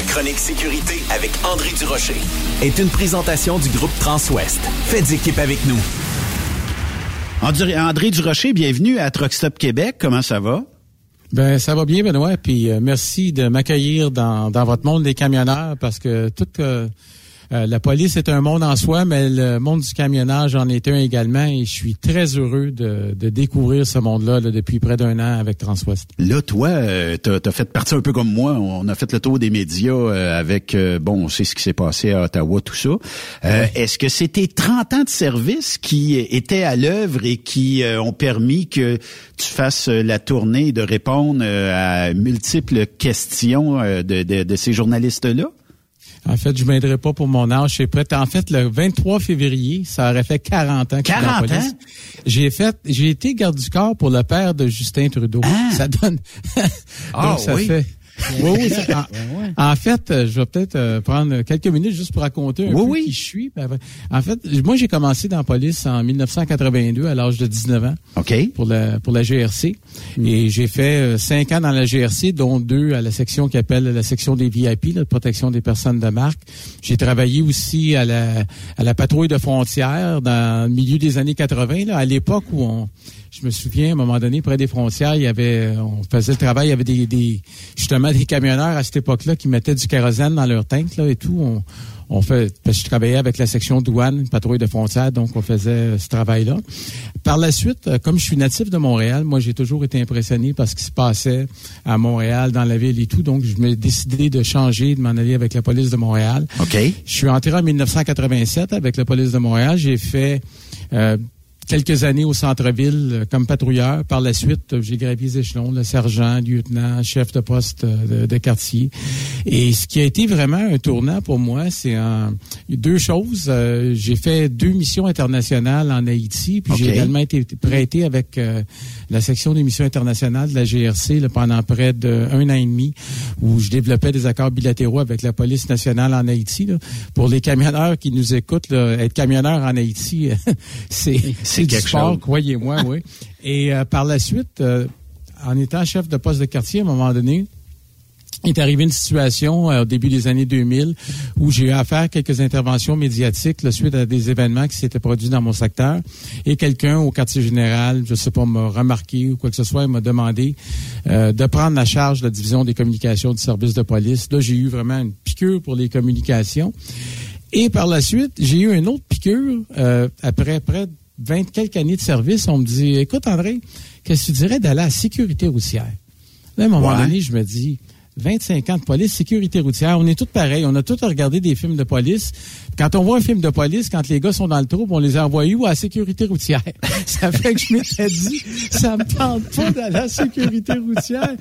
La chronique sécurité avec André Durocher est une présentation du groupe Transouest. Faites équipe avec nous. André, André Durocher, bienvenue à Truck Stop Québec. Comment ça va? Ben ça va bien Benoît, puis euh, merci de m'accueillir dans, dans votre monde des camionneurs parce que toute euh, euh, la police est un monde en soi, mais le monde du camionnage en est un également et je suis très heureux de, de découvrir ce monde-là depuis près d'un an avec Transwest. Là, toi, euh, tu as, fait partie un peu comme moi. On a fait le tour des médias euh, avec, bon, on sait ce qui s'est passé à Ottawa, tout ça. Est-ce que c'était 30 ans de service qui étaient à l'œuvre et qui ont permis que tu fasses la tournée de répondre à multiples questions de, de, de ces journalistes-là? En fait, je m'aiderai pas pour mon âge. C'est prêt. En fait, le 23 février, ça aurait fait 40 ans que 40 je ans? J'ai fait, j'ai été garde du corps pour le père de Justin Trudeau. Ah! Ça donne. Ah, ça oui. fait. Oui, oui, ça- en, en fait, euh, je vais peut-être euh, prendre quelques minutes juste pour raconter un Oui, peu oui. qui je suis. Ben, En fait, moi, j'ai commencé dans la police en 1982 à l'âge de 19 ans OK. pour la pour la GRC Hmm. et j'ai fait euh, cinq ans dans la GRC dont deux à la section qui appelle la section des VIP la protection des personnes de marque j'ai travaillé aussi à la à la patrouille de frontières dans le milieu des années 80 là, à l'époque où on je me souviens, à un moment donné, près des frontières, il y avait, on faisait le travail, il y avait des, des justement des camionneurs à cette époque-là qui mettaient du kérosène dans leur tank là et tout. On, on fait, parce que je travaillais avec la section douane, patrouille de frontières, donc on faisait ce travail-là. Par la suite, euh, comme je suis natif de Montréal, moi j'ai toujours été impressionné par ce qui se passait à Montréal, dans la ville et tout, donc je me décidé de changer, de m'en aller avec la police de Montréal. OK. Je suis entré en 1987 avec la police de Montréal. J'ai fait euh, quelques années au centre-ville euh, comme patrouilleur. Par la suite, j'ai gravi les échelons, le sergent, lieutenant, chef de poste euh, de, de quartier. Et ce qui a été vraiment un tournant pour moi, c'est en- deux choses. Euh, j'ai fait deux missions internationales en Haïti, puis j'ai également été prêté avec euh, la section des missions internationales de la GRC là, pendant près d'un an et demi, où je développais des accords bilatéraux avec la police nationale en Haïti. là. Pour les camionneurs qui nous écoutent, là, être camionneur en Haïti, c'est C'est du sport, croyez-moi, oui. Et euh, par la suite, euh, en étant chef de poste de quartier, à un moment donné, il est arrivé une situation euh, au début des années 2000 où j'ai eu à faire quelques interventions médiatiques là, suite à des événements qui s'étaient produits dans mon secteur. Et quelqu'un au quartier général, je sais pas, m'a remarqué ou quoi que ce soit, il m'a demandé euh, de prendre la charge de la division des communications du service de police. Là, j'ai eu vraiment une piqûre pour les communications. Et par la suite, j'ai eu une autre piqûre euh, après près de 20 quelques années de service. On me dit, écoute André, qu'est-ce que tu dirais d'aller à la sécurité routière? Là, à un moment Ouais. donné, je me dis, 25 ans de police, sécurité routière, on est tous pareils. On a tous regardé des films de police. Quand on voit un film de police, quand les gars sont dans le trouble, on les envoie où? À la sécurité routière. Ça fait que je m'étais dit, ça me tente pas d'aller à la sécurité routière.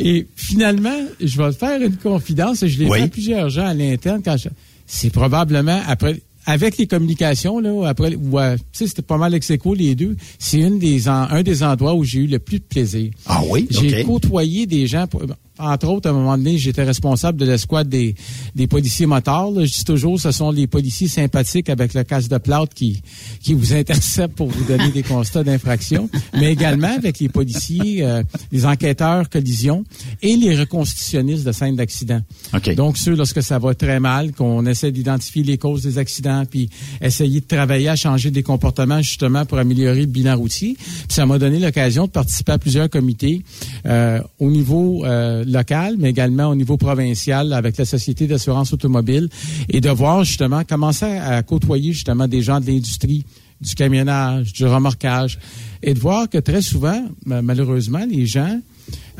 Et finalement, je vais te faire une confidence, et je l'ai Oui. fait à plusieurs gens à l'interne quand je- c'est probablement après avec les communications là après ou euh, tu sais c'était pas mal ex les deux c'est une des en- un des endroits où j'ai eu le plus de plaisir Ah oui? j'ai côtoyé des gens, pour- entre autres, à un moment donné, j'étais responsable de l'escouade des, des policiers motards. là. Je dis toujours, ce sont les policiers sympathiques avec le casque de plâtre qui, qui vous interceptent pour vous donner des constats d'infraction, mais également avec les policiers, euh, les enquêteurs collision et les reconstitutionnistes de scènes d'accident. OK. Donc, ceux, lorsque ça va très mal, qu'on essaie d'identifier les causes des accidents, puis essayer de travailler à changer des comportements justement pour améliorer le bilan routier. Puis ça m'a donné l'occasion de participer à plusieurs comités euh, au niveau euh, local, mais également au niveau provincial avec la Société d'assurance automobile et de voir justement commencer à côtoyer justement des gens de l'industrie du camionnage, du remorquage, et de voir que très souvent, ma- malheureusement, les gens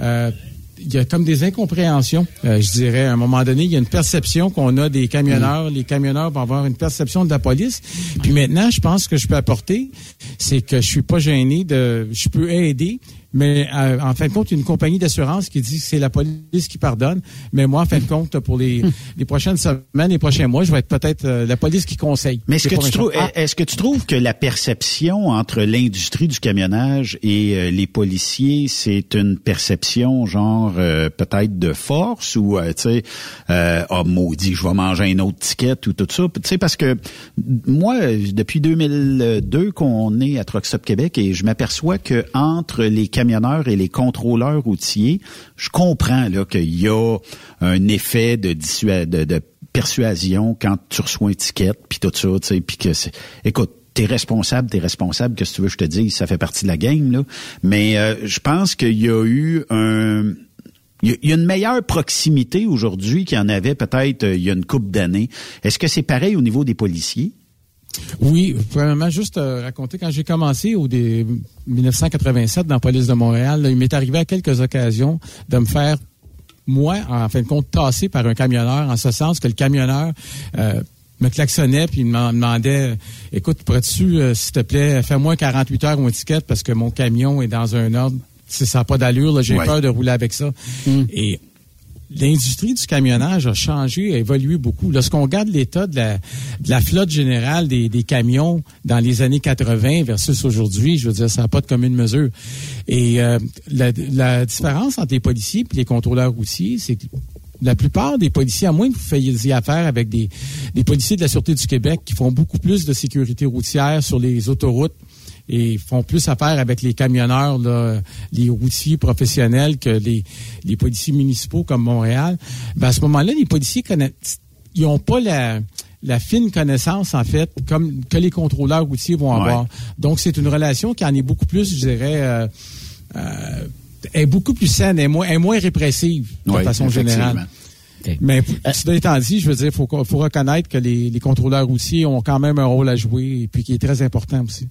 euh, il y a comme des incompréhensions, euh, je dirais. À un moment donné, il y a une perception qu'on a des camionneurs. Les camionneurs vont avoir une perception de la police. Puis maintenant, je pense que je peux apporter, c'est que je suis pas gêné de, je peux aider. Mais euh, en fin de compte, une compagnie d'assurance qui dit que c'est la police qui pardonne. Mais moi, en fin de compte, pour les, les prochaines semaines, les prochains mois, je vais être peut-être euh, la police qui conseille. Mais est-ce que, tu trouves. Ah, est-ce que tu trouves que la perception entre l'industrie du camionnage et euh, les policiers, c'est une perception genre euh, peut-être de force ou euh, tu sais, euh, oh maudit, je vais manger un autre ticket ou tout ça. Tu sais parce que moi, depuis 2002 qu'on est à Truck Stop Québec et je m'aperçois que entre les camionneurs camionneurs et les contrôleurs routiers, je comprends qu'il y a un effet de, de, persuasion quand tu reçois une étiquette, puis tout ça, tu sais, puis que c'est... Écoute, t'es responsable, t'es responsable, que si tu veux je te dise, ça fait partie de la game, là. Mais euh, je pense qu'il y a eu un... Une meilleure proximité aujourd'hui qu'il y en avait peut-être euh, il y a une couple d'années. Est-ce que c'est pareil au niveau des policiers? Oui, vraiment juste euh, raconter quand j'ai commencé au des 1987 dans la police de Montréal, il m'est arrivé à quelques occasions de me faire moi, en fin de compte, tassé par un camionneur, en ce sens que le camionneur euh, me klaxonnait puis il me demandait écoute, pourrais-tu, euh, s'il te plaît, fais-moi 48 heures ou étiquette parce que mon camion est dans un ordre. Si ça n'a pas d'allure, j'ai peur de rouler avec ça. Mm. Et l'industrie du camionnage a changé, a évolué beaucoup. Lorsqu'on regarde l'état de la, flotte générale des, camions dans les années 80 versus aujourd'hui, je veux dire, ça n'a pas de commune mesure. Et euh, la, différence entre les policiers et les contrôleurs routiers, c'est que la plupart des policiers, à moins que vous fassiez affaire avec des, des policiers de la Sûreté du Québec qui font beaucoup plus de sécurité routière sur les autoroutes, et font plus affaire avec les camionneurs, les routiers professionnels que les, les policiers municipaux comme Montréal, ben à ce moment-là, les policiers connaissent, ils n'ont pas la, la fine connaissance, en fait, comme que les contrôleurs routiers vont avoir. Donc, c'est une relation qui en est beaucoup plus, je dirais, euh, euh, est beaucoup plus saine, est moins, est moins répressive de façon générale. Mais euh, cela étant dit, je veux dire, il faut, faut reconnaître que les, les contrôleurs routiers ont quand même un rôle à jouer et puis qui est très important aussi.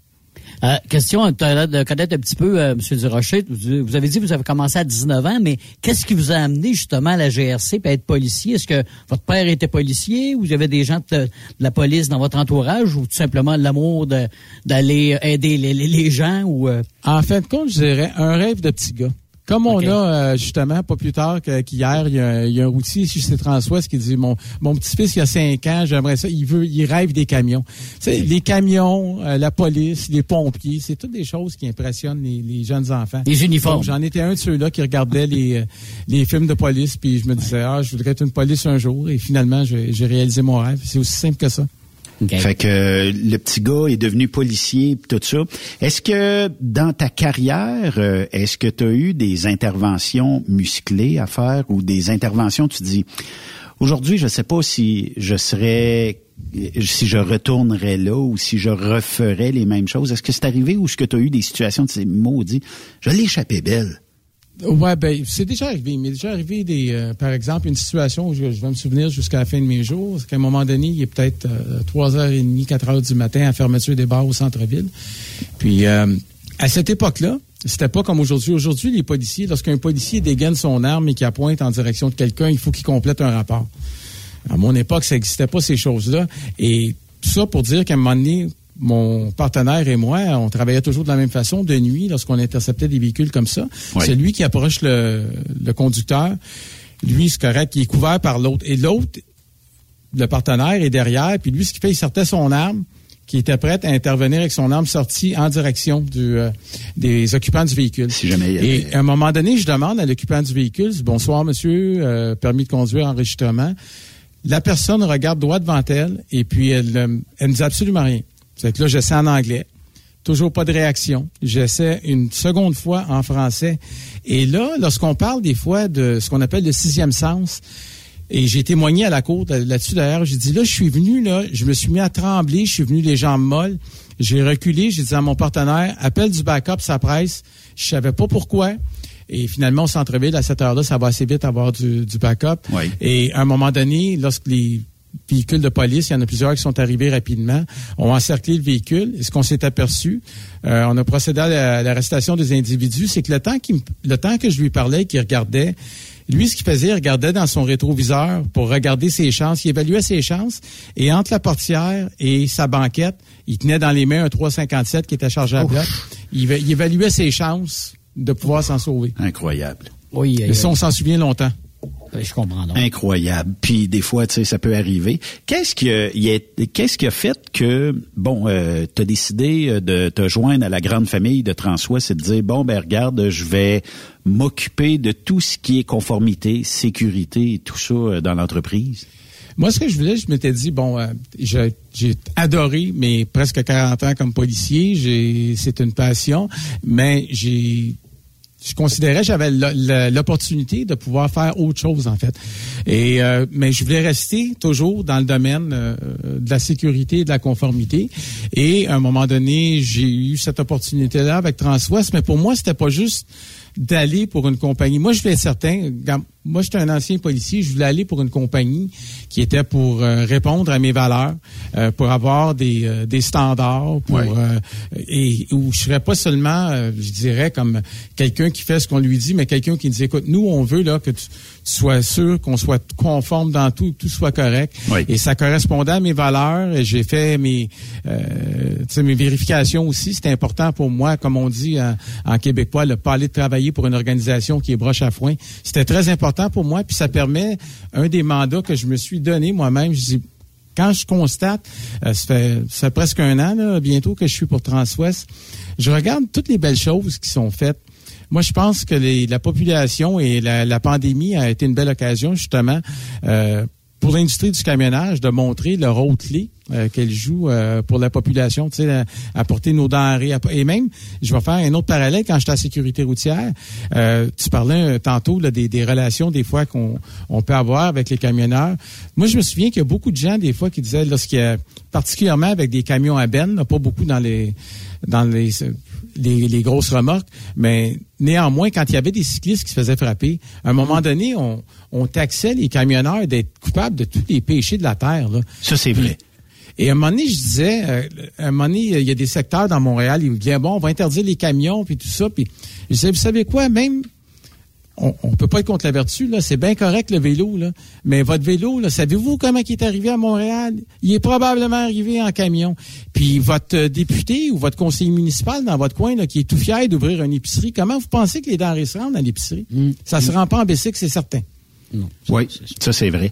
Euh, question de connaître un petit peu, euh, M. Durocher. Vous avez dit que vous avez commencé à 19 ans, mais qu'est-ce qui vous a amené justement à la GRC et être policier? Est-ce que votre père était policier ou vous avez des gens de, la police dans votre entourage ou tout simplement l'amour d'aller aider les, gens? ou euh? En fin de compte, je dirais un rêve de petit gars. Comme on a euh, justement, pas plus tard qu'hier, il, y a un routier ici chez Transwest qui dit mon, mon petit-fils, il y a cinq ans, j'aimerais ça, il veut, il rêve des camions. sais, les camions, euh, la police, les pompiers, c'est toutes des choses qui impressionnent les, jeunes enfants. Les uniformes. J'en étais un de ceux-là qui regardait les, euh, les films de police, puis je me disais, ah, je voudrais être une police un jour, et finalement, j'ai réalisé mon rêve. C'est aussi simple que ça. Fait que le petit gars est devenu policier tout ça. Est-ce que dans ta carrière, euh, est-ce que tu as eu des interventions musclées à faire ou des interventions tu dis aujourd'hui je sais pas si je serais si je retournerais là ou si je referais les mêmes choses. Est-ce que c'est arrivé ou est-ce que tu as eu des situations de ces maudits je l'ai échappé belle? Ouais, ben c'est déjà arrivé. Il m'est déjà arrivé des, euh, par exemple, une situation où je, vais me souvenir jusqu'à la fin de mes jours, c'est qu'à un moment donné, il est peut-être euh, trois heures et demie, quatre heures du matin à fermeture des bars au centre-ville. Puis euh, à cette époque-là, c'était pas comme aujourd'hui. Aujourd'hui, les policiers, lorsqu'un policier dégaine son arme et qu'il appointe en direction de quelqu'un, il faut qu'il complète un rapport. À mon époque, ça n'existait pas ces choses-là. Et ça pour dire qu'à un moment donné, mon partenaire et moi, on travaillait toujours de la même façon de nuit lorsqu'on interceptait des véhicules comme ça. C'est lui qui approche le, conducteur. Lui, c'est correct, il est couvert par l'autre. Et l'autre, le partenaire est derrière, puis lui, ce qu'il fait, il sortait son arme, qui était prête à intervenir avec son arme sortie en direction du, euh, des occupants du véhicule. Si jamais Et à un moment donné, je demande à l'occupant du véhicule, bonsoir monsieur, euh, permis de conduire, enregistrement. La personne regarde droit devant elle et puis elle, euh, elle ne dit absolument rien. C'est que là, j'essaie en anglais. Toujours pas de réaction. J'essaie une seconde fois en français. Et là, lorsqu'on parle des fois de ce qu'on appelle le sixième sens, et j'ai témoigné à la cour là-dessus d'ailleurs, j'ai dit là, je suis venu, là, je me suis mis à trembler, je suis venu les jambes molles. J'ai reculé, j'ai dit à mon partenaire, appelle du backup, ça presse. Je savais pas pourquoi. Et finalement, au centre-ville, à cette heure-là, ça va assez vite avoir du, du backup. Et à un moment donné, lorsque les véhicules de police, il y en a plusieurs qui sont arrivés rapidement, ont encerclé le véhicule. Et ce qu'on s'est aperçu, euh, on a procédé à l'arrestation des individus, c'est que le temps, qui, le temps que je lui parlais, qu'il regardait, lui, ce qu'il faisait, il regardait dans son rétroviseur pour regarder ses chances. Il évaluait ses chances. Et entre la portière et sa banquette, il tenait dans les mains un 357 qui était chargé à bloc. Il, il, évaluait ses chances de pouvoir s'en sauver. Incroyable. Oui, Et ça, on s'en souvient longtemps. Je comprends. Incroyable. Puis des fois, tu sais, ça peut arriver. Qu'est-ce qui a, qu'est-ce qui a fait que, bon, euh, tu as décidé euh, de te joindre à la grande famille de Transwa, c'est de dire, bon, ben regarde, je vais m'occuper de tout ce qui est conformité, sécurité et tout ça euh, dans l'entreprise? Moi, ce que je voulais, je m'étais dit, bon, euh, j'ai adoré mes presque 40 ans comme policier. J'ai, c'est une passion, mais j'ai je considérais j'avais l'opportunité de pouvoir faire autre chose en fait. Et euh, mais je voulais rester toujours dans le domaine euh, de la sécurité et de la conformité. Et à un moment donné, j'ai eu cette opportunité là avec Transwest, mais pour moi c'était pas juste d'aller pour une compagnie. Moi, je suis certain, moi, j'étais un ancien policier, je voulais aller pour une compagnie qui était pour euh, répondre à mes valeurs, euh, pour avoir des, euh, des standards, pour et où je serais pas seulement, je dirais, comme quelqu'un qui fait ce qu'on lui dit, mais quelqu'un qui dit, écoute, nous, on veut là que tu, sois sûr qu'on soit conforme dans tout, que tout soit correct. Et ça correspondait à mes valeurs. Et j'ai fait mes, mes vérifications aussi. C'était important pour moi, comme on dit en, québécois, le pas aller travailler pour une organisation qui est broche à foin. C'était très important pour moi, puis ça permet un des mandats que je me suis donné moi-même. Je dis, quand je constate, euh, ça, fait, presque un an bientôt que je suis pour Transwest, je regarde toutes les belles choses qui sont faites. Moi, je pense que la population et la, pandémie a été une belle occasion justement euh, pour l'industrie du camionnage de montrer le rôle clé euh, qu'elle joue euh, pour la population, tu sais, apporter nos denrées. Et même, je vais faire un autre parallèle quand j'étais à la sécurité routière. Euh, tu parlais tantôt là, des, des, relations des fois qu'on on peut avoir avec les camionneurs. Moi, je me souviens qu'il y a beaucoup de gens des fois qui disaient, lorsqu'il y a particulièrement avec des camions à benne, pas beaucoup dans les dans les les, grosses remorques, mais néanmoins, quand il y avait des cyclistes qui se faisaient frapper, à un moment donné, on, on taxait les camionneurs d'être coupables de tous les péchés de la terre. Là. Ça, c'est vrai. Et à un moment donné, je disais, euh, à un moment donné, il y a des secteurs dans Montréal, ils me disaient, bon, on va interdire les camions, puis tout ça. Puis je disais, vous savez quoi, même on, on peut pas être contre la vertu, là. C'est bien correct le vélo, là. Mais votre vélo, là, savez-vous comment il est arrivé à Montréal? Il est probablement arrivé en camion. Puis votre député ou votre conseiller municipal dans votre coin, là, qui est tout fier d'ouvrir une épicerie, comment vous pensez que les denrées se rendent dans l'épicerie? Mm. Ça se rend pas en Bessic, c'est certain. oui, ça c'est vrai.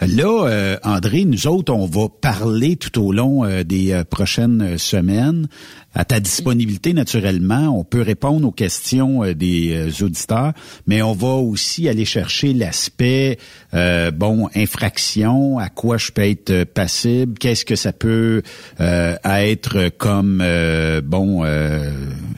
Là, euh, André, nous autres, on va parler tout au long euh, des euh, prochaines semaines. À ta disponibilité, naturellement, on peut répondre aux questions des auditeurs, mais on va aussi aller chercher l'aspect, bon, infraction, à quoi je peux être passible, qu'est-ce que ça peut être comme, bon,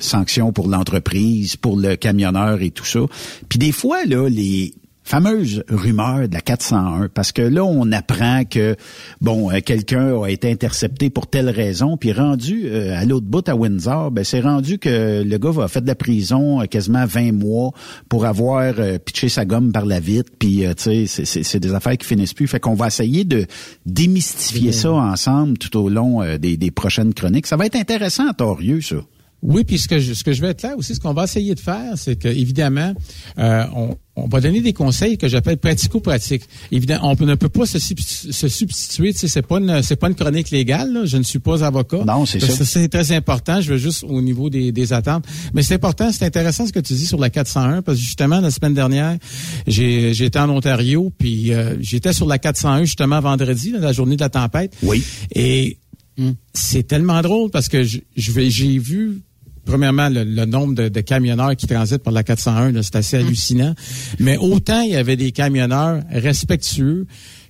sanction pour l'entreprise, pour le camionneur et tout ça. Puis des fois, là, les fameuse rumeur de la 401 parce que là on apprend que bon euh, quelqu'un a été intercepté pour telle raison puis rendu euh, à l'autre bout à Windsor ben c'est rendu que le gars va faire de la prison euh, quasiment 20 mois pour avoir pitché sa gomme par la vitre puis tu sais c'est des affaires qui finissent plus. Fait qu'on va essayer de démystifier ça ensemble tout au long des, des prochaines chroniques. Ça va être intéressant Torieux ça oui, puis ce que je, ce que je vais être là aussi, ce qu'on va essayer de faire, c'est que évidemment, euh, on, on, va donner des conseils que j'appelle pratico-pratiques. Évidemment, on ne peut pas se, se substituer. Tu sais, c'est pas une, c'est pas une chronique légale. Je ne suis pas avocat. Non, c'est ça. C'est très important. Je veux juste au niveau des, des attentes. Mais c'est important, c'est intéressant ce que tu dis sur la 401 parce que justement la semaine dernière, j'ai, j'étais en Ontario, puis euh, j'étais sur la 401 justement vendredi, la journée de la tempête. Oui. Et c'est tellement drôle parce que je, j'ai vu premièrement, le, nombre de, camionneurs qui transitent par la 401, c'est assez hallucinant. Mais autant il y avait des camionneurs respectueux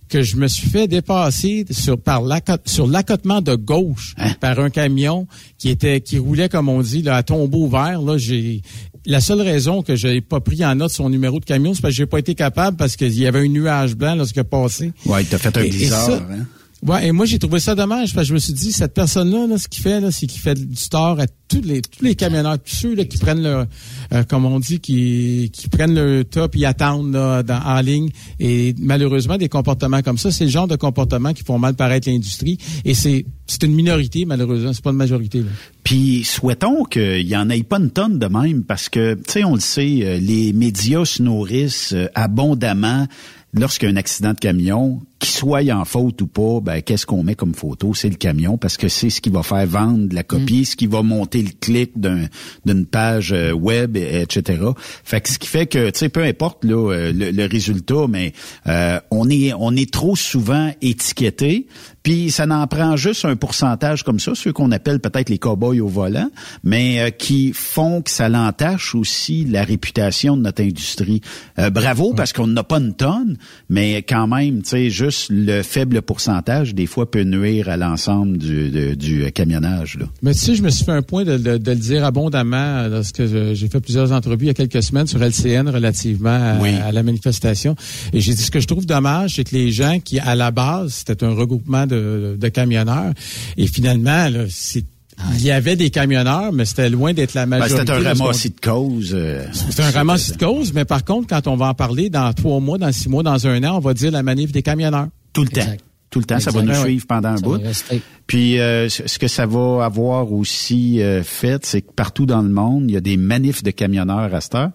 que je me suis fait dépasser sur par sur l'accotement de gauche hein? par un camion qui était qui roulait comme on dit là, à tombeau vert là j'ai la seule raison que je n'ai pas pris en note son numéro de camion, c'est parce que j'ai pas été capable parce qu'il y avait un nuage blanc lorsqu'il a passé. Ouais, il t'a fait un blizzard. hein? Ouais, et moi j'ai trouvé ça dommage parce que je me suis dit cette personne-là, là, ce qu'il fait, là, c'est qu'il fait du tort à tous les tous les camionneurs, tous ceux là, qui prennent le, euh, comme on dit, qui, qui prennent le top, ils attendent là, dans, en ligne. Et malheureusement, des comportements comme ça, c'est le genre de comportements qui font mal paraître l'industrie. Et c'est c'est une minorité, malheureusement, c'est pas une majorité. Là. Puis souhaitons qu'il y en ait pas une tonne de même, parce que, tu sais, on le sait, euh, les médias se nourrissent euh, abondamment lorsqu'il y a un accident de camion, qu'il soit en faute ou pas, ben, qu'est-ce qu'on met comme photo? C'est le camion parce que c'est ce qui va faire vendre la copie, mm. ce qui va monter le clic d'une page euh, web, etc. Fait que ce qui fait que, tu sais, peu importe là, euh, le, résultat, mais euh, on est on est trop souvent étiqueté, puis ça n'en prend juste un pourcentage comme ça, ceux qu'on appelle peut-être les cow-boys au volant, mais qui font que ça l'entache aussi la réputation de notre industrie. bravo parce qu'on n'a pas une tonne, mais quand même, tu sais, juste le faible pourcentage, des fois, peut nuire à l'ensemble du, du camionnage. Là. Mais tu sais, je me suis fait un point de, de, le dire abondamment lorsque j'ai fait plusieurs entrevues il y a quelques semaines sur LCN relativement à, la manifestation. Et j'ai dit ce que je trouve dommage, c'est que les gens qui, à la base, c'était un regroupement de, de camionneurs, et finalement, c'est il y avait des camionneurs, mais c'était loin d'être la ben, majorité. c'était un ramassis de cause. Euh, c'était un ramassis de cause, mais par contre, quand on va en parler dans trois mois, dans six mois, dans un an, on va dire la manif des camionneurs. Tout le temps. Tout le temps, ça va nous suivre pendant un bout. Puis euh, ce que ça va avoir aussi euh, fait, c'est que partout dans le monde, il y a des manifs de camionneurs à cette heure.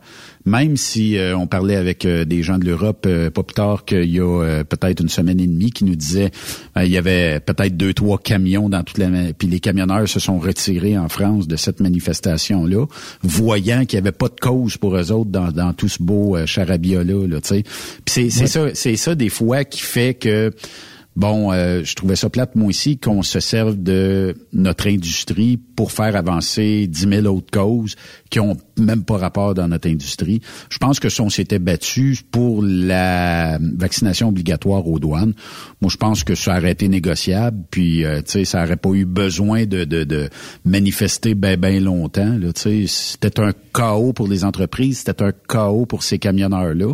Même si euh, on parlait avec des gens de l'Europe pas plus tard qu'il y a peut-être une semaine et demie qui nous disaient il y avait peut-être deux trois camions dans toute la puis les camionneurs se sont retirés en France de cette manifestation là, voyant qu'il y avait pas de cause pour eux autres dans, dans tout ce beau charabia là, là tu sais. C'est ça c'est ça des fois qui fait que Bon, euh, je trouvais ça plate, moi aussi, qu'on se serve de notre industrie pour faire avancer dix mille autres causes qui ont même pas rapport dans notre industrie. Je pense que si on s'était battu pour la vaccination obligatoire aux douanes, moi, je pense que ça aurait été négociable, puis, euh, tu sais, ça aurait pas eu besoin de, de, de manifester ben, ben longtemps, tu sais. C'était un chaos pour les entreprises, c'était un chaos pour ces camionneurs-là.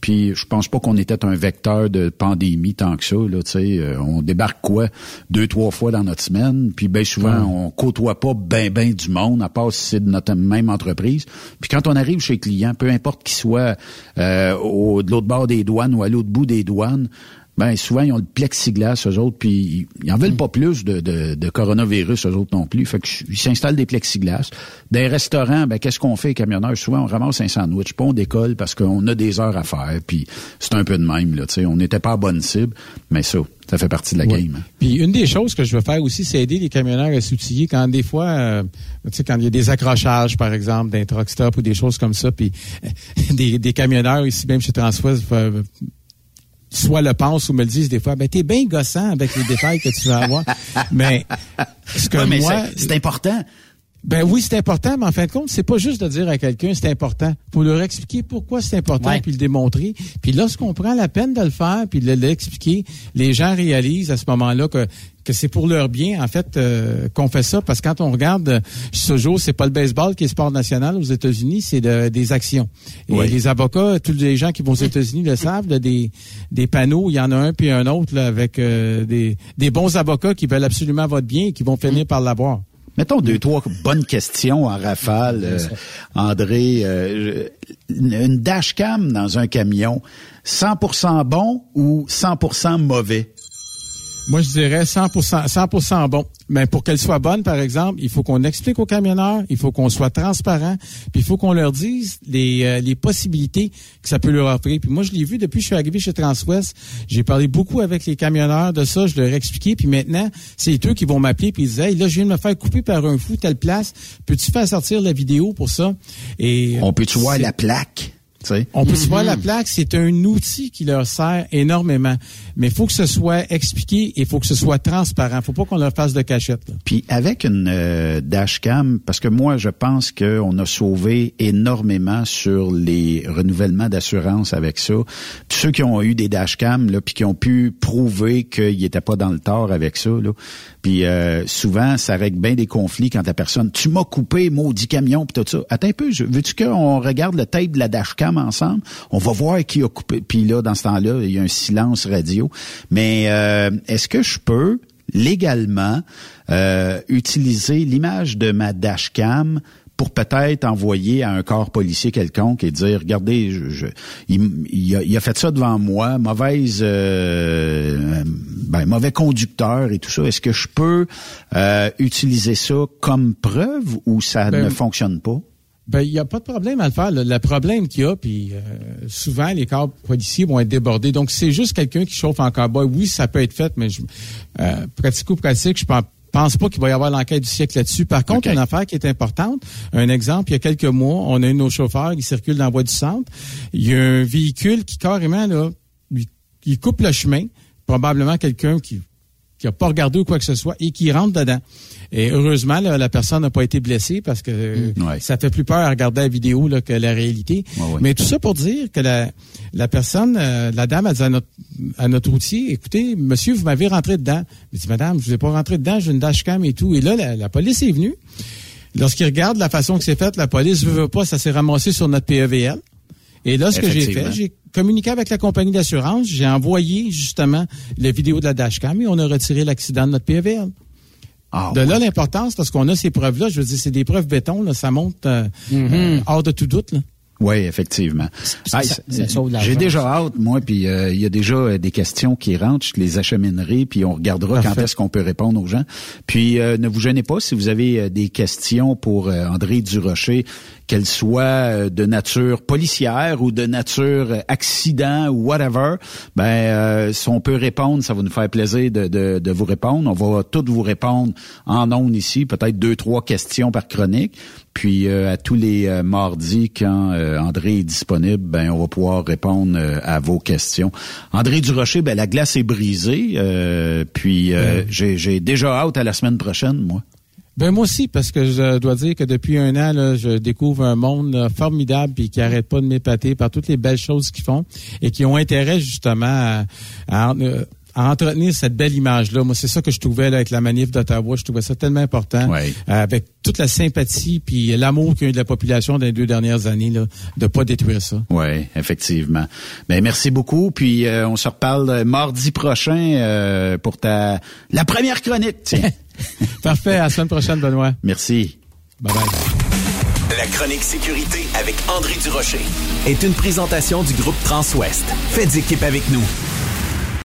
Puis je pense pas qu'on était un vecteur de pandémie tant que ça. Là, euh, on débarque quoi? Deux trois fois dans notre semaine. Puis bien souvent on côtoie pas ben ben du monde à part si c'est de notre même entreprise. Puis quand on arrive chez le client, peu importe qu'il soit euh, au, de l'autre bord des douanes ou à l'autre bout des douanes, ben souvent ils ont le plexiglas eux autres puis ils en veulent pas plus de, de, de coronavirus eux autres non plus. Fait qu'ils s'installent des plexiglas. Des restaurants ben qu'est-ce qu'on fait les camionneurs? Souvent on ramasse un sandwich pas on décolle parce qu'on a des heures à faire puis c'est un peu de même là tu sais. On n'était pas à bonne cible mais ça ça fait partie de la game. Hein. Puis une des choses que je veux faire aussi, c'est aider les camionneurs à s'outiller quand des fois, euh, tu sais, quand il y a des accrochages, par exemple, d'un truck stop ou des choses comme ça, puis euh, des, des camionneurs ici même chez Transwest soit le pensent ou me le disent des fois, ben t'es bien gossant avec les détails que tu vas avoir. mais ce que moi, c'est important. Ben oui, c'est important, mais en fin de compte, c'est pas juste de dire à quelqu'un c'est important. Faut leur expliquer pourquoi c'est important, puis le démontrer. Puis lorsqu'on prend la peine de le faire, puis de l'expliquer, les gens réalisent à ce moment-là que que c'est pour leur bien, en fait, euh, qu'on fait ça. Parce que quand on regarde euh, ce jour, c'est pas le baseball qui est sport national aux États-Unis, c'est des actions. Et les avocats, tous les gens qui vont aux États-Unis le savent, des, des panneaux, il y en a un puis un autre là, avec euh, des, des bons avocats qui veulent absolument votre bien et qui vont finir par l'avoir. Mettons deux, trois bonnes questions en rafale, André. une dashcam dans un camion, 100% bon ou 100% mauvais? Moi, je dirais 100%, 100 bon. Mais pour qu'elle soit bonne, par exemple, il faut qu'on explique aux camionneurs, il faut qu'on soit transparent, puis il faut qu'on leur dise les, euh, les possibilités que ça peut leur offrir. Puis moi, je l'ai vu depuis que je suis arrivé chez Transwest. J'ai parlé beaucoup avec les camionneurs de ça, je leur ai expliqué. Puis maintenant, c'est eux qui vont m'appeler puis ils disent, hey, là, je viens de me faire couper par un fou telle place. Peux-tu faire sortir la vidéo pour ça? Et On peut-tu voir la plaque? On peut se voir la plaque, c'est un outil qui leur sert énormément. Mais il faut que ce soit expliqué et il faut que ce soit transparent. faut pas qu'on leur fasse de cachette. Puis avec une euh, dashcam, parce que moi, je pense qu'on a sauvé énormément sur les renouvellements d'assurance avec ça. Puis ceux qui ont eu des dashcams, là, puis qui ont pu prouver qu'ils n'étaient pas dans le tort avec ça, là, puis euh, souvent, ça règle bien des conflits quand la personne, tu m'as coupé, maudit camion, puis tout ça. Attends un peu, veux-tu qu'on regarde le tape de la dashcam ensemble? On va voir qui a coupé. Puis là, dans ce temps-là, il y a un silence radio. Mais euh, est-ce que je peux légalement euh, utiliser l'image de ma dashcam pour peut-être envoyer à un corps policier quelconque et dire regardez je, il, a, fait ça devant moi mauvaise euh, ben, mauvais conducteur et tout ça est-ce que je peux euh, utiliser ça comme preuve ou ça ben, ne fonctionne pas? ben, il n'y a pas de problème à le faire. Le, problème qu'il y a, puis euh, souvent, les corps policiers vont être débordés. Donc, c'est juste quelqu'un qui chauffe en cowboy. Oui, ça peut être fait, mais je, euh, pratico-pratique, je pense pense pas qu'il va y avoir l'enquête du siècle là-dessus. Par contre, une affaire qui est importante, un exemple, il y a quelques mois, on a eu nos chauffeurs qui circulent dans la voie du centre. Il y a un véhicule qui carrément, là, il coupe le chemin. Probablement quelqu'un qui qui a pas regardé ou quoi que ce soit et qui rentre dedans. Et heureusement, la personne n'a pas été blessée parce que mm. ça fait plus peur à regarder la vidéo là, que la réalité. Mais tout ça pour dire que la, la personne, euh, la dame a dit à notre, à notre outil, écoutez, monsieur, vous m'avez rentré dedans. Je dit, madame, je vous ai pas rentré dedans, j'ai une dashcam et tout. Et là, la, police est venue. Lorsqu'il regarde la façon que c'est fait, la police ne veut pas, ça s'est ramassé sur notre PEVL. Et là, ce que j'ai fait, j'ai communiqué avec la compagnie d'assurance, j'ai envoyé justement la vidéo de la dashcam et on a retiré l'accident de notre PEVL. Ah, de là l'importance, parce qu'on a ces preuves-là, je veux dire, c'est des preuves béton, là, ça monte euh, mm-hmm. euh, hors de tout doute. Là. Oui, effectivement. J'ai déjà hâte, moi, puis euh, il y a déjà des questions qui rentrent, je les acheminerai, puis on regardera quand est-ce qu'on peut répondre aux gens. Puis ne vous gênez pas si vous avez des questions pour André Durocher qu'elle soit euh, de nature policière ou de nature euh, accident ou whatever, ben euh, si on peut répondre, ça va nous faire plaisir de, de, de vous répondre. On va toutes vous répondre en ondes ici, peut-être deux, trois questions par chronique. Puis à tous les mardis, quand André est disponible, ben on va pouvoir répondre à vos questions. André Durocher, ben la glace est brisée. puis j'ai déjà hâte à la semaine prochaine, moi. Ben moi aussi, parce que je dois dire que depuis un an, là, je découvre un monde formidable et qui arrête pas de m'épater par toutes les belles choses qu'ils font et qui ont intérêt justement à, euh, entretenir cette belle image-là. Moi, c'est ça que je trouvais là, avec la manif d'Ottawa. Je trouvais ça tellement important. Euh, avec toute la sympathie puis l'amour qu'il y a eu de la population dans les deux dernières années, là, de pas détruire ça. Oui, effectivement. Ben, merci beaucoup. Puis euh, on se reparle mardi prochain pour ta la première chronique. Tiens. Parfait. À la semaine prochaine, Benoît. Merci. Bye bye. La chronique sécurité avec André Durocher est une présentation du groupe Transouest. Faites équipe avec nous.